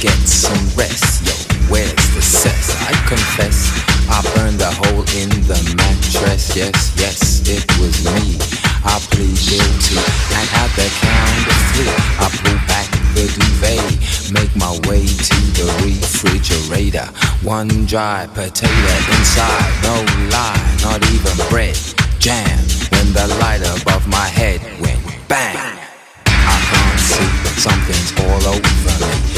get some rest. Yo, where's the cess? I confess, I burned a hole in the mattress. Yes, yes, it was me. I plead guilty. I had the count of three. I pull back the duvet, make my way to the refrigerator. One dry potato inside, no lie, not even bread. Jam when the light above my head went bang. I can't see, something's all over me.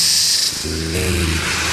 slave.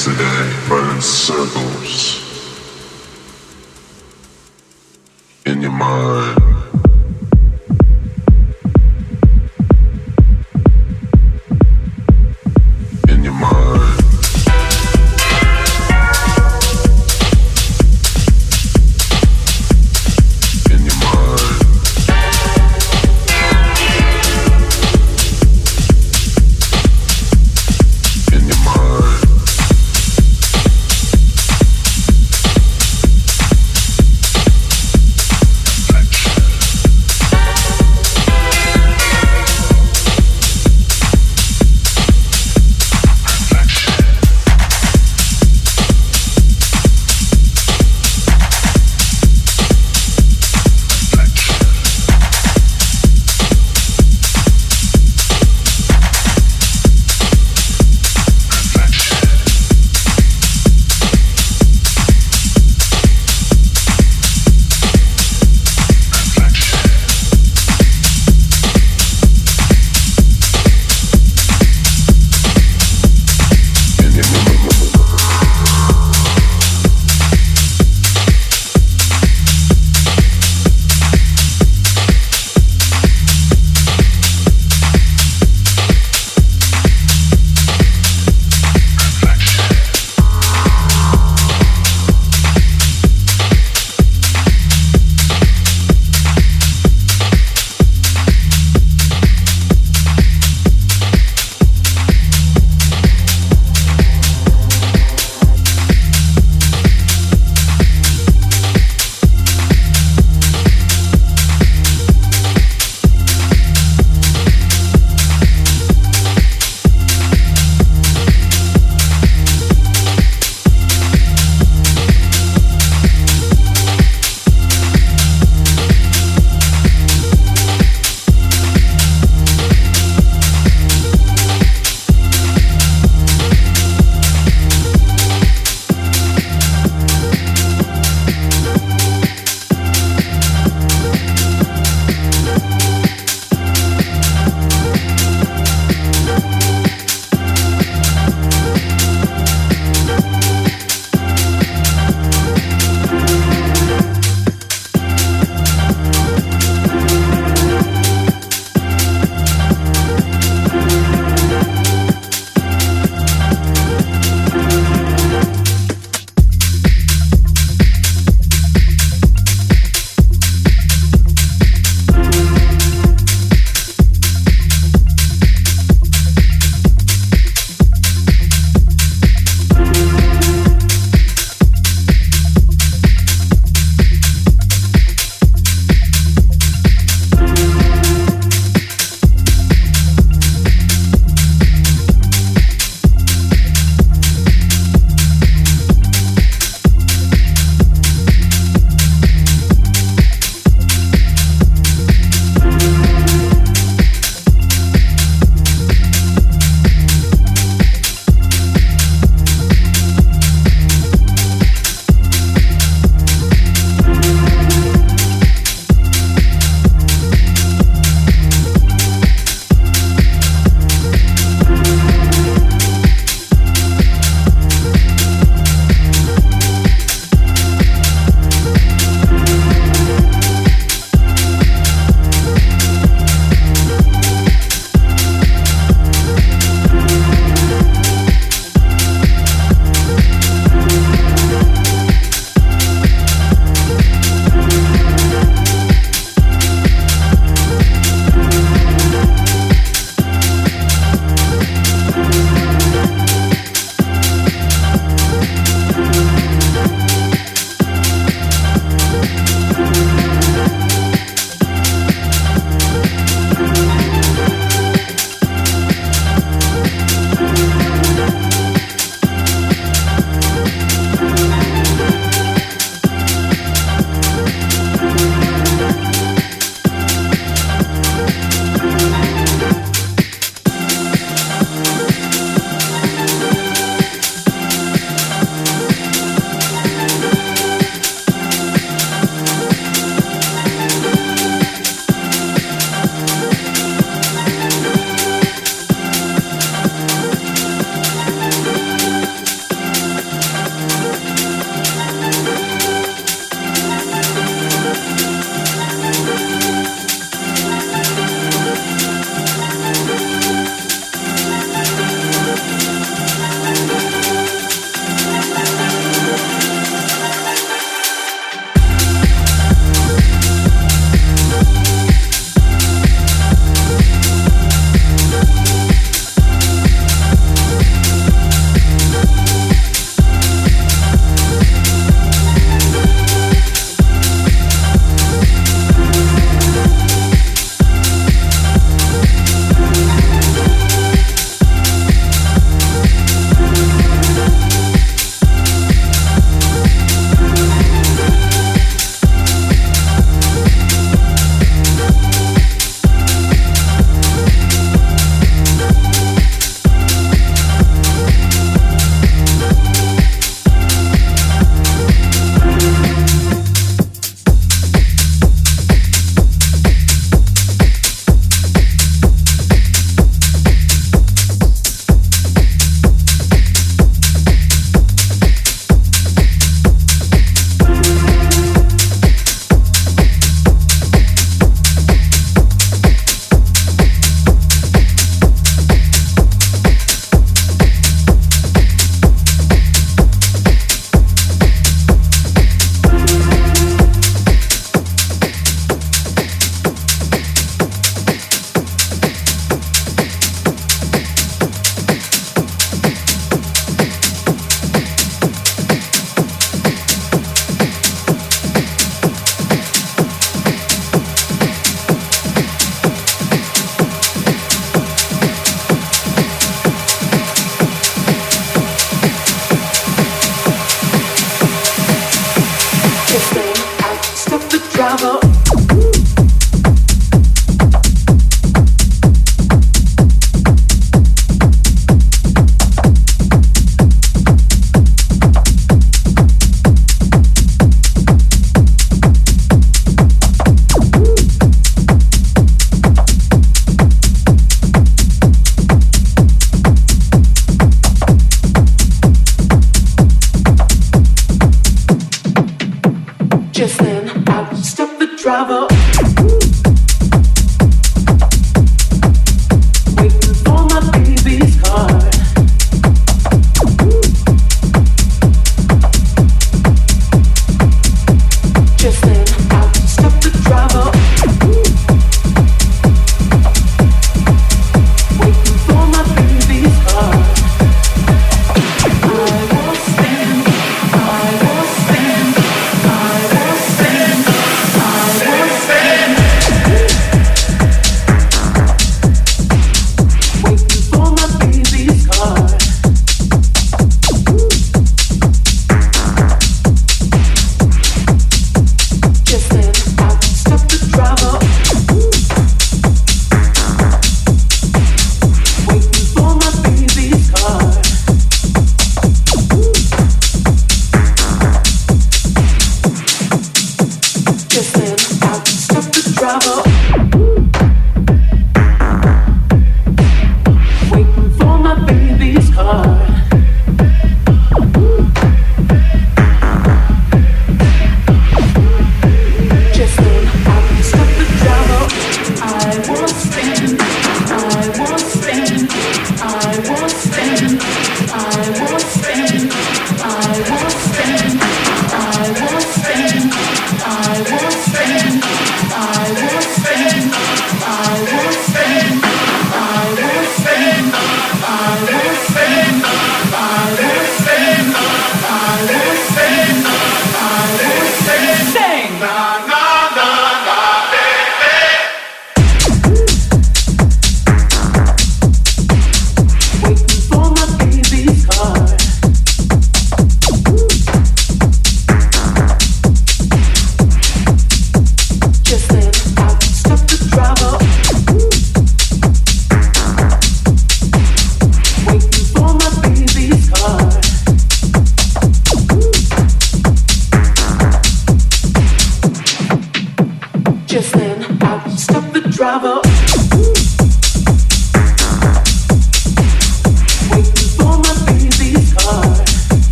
accident.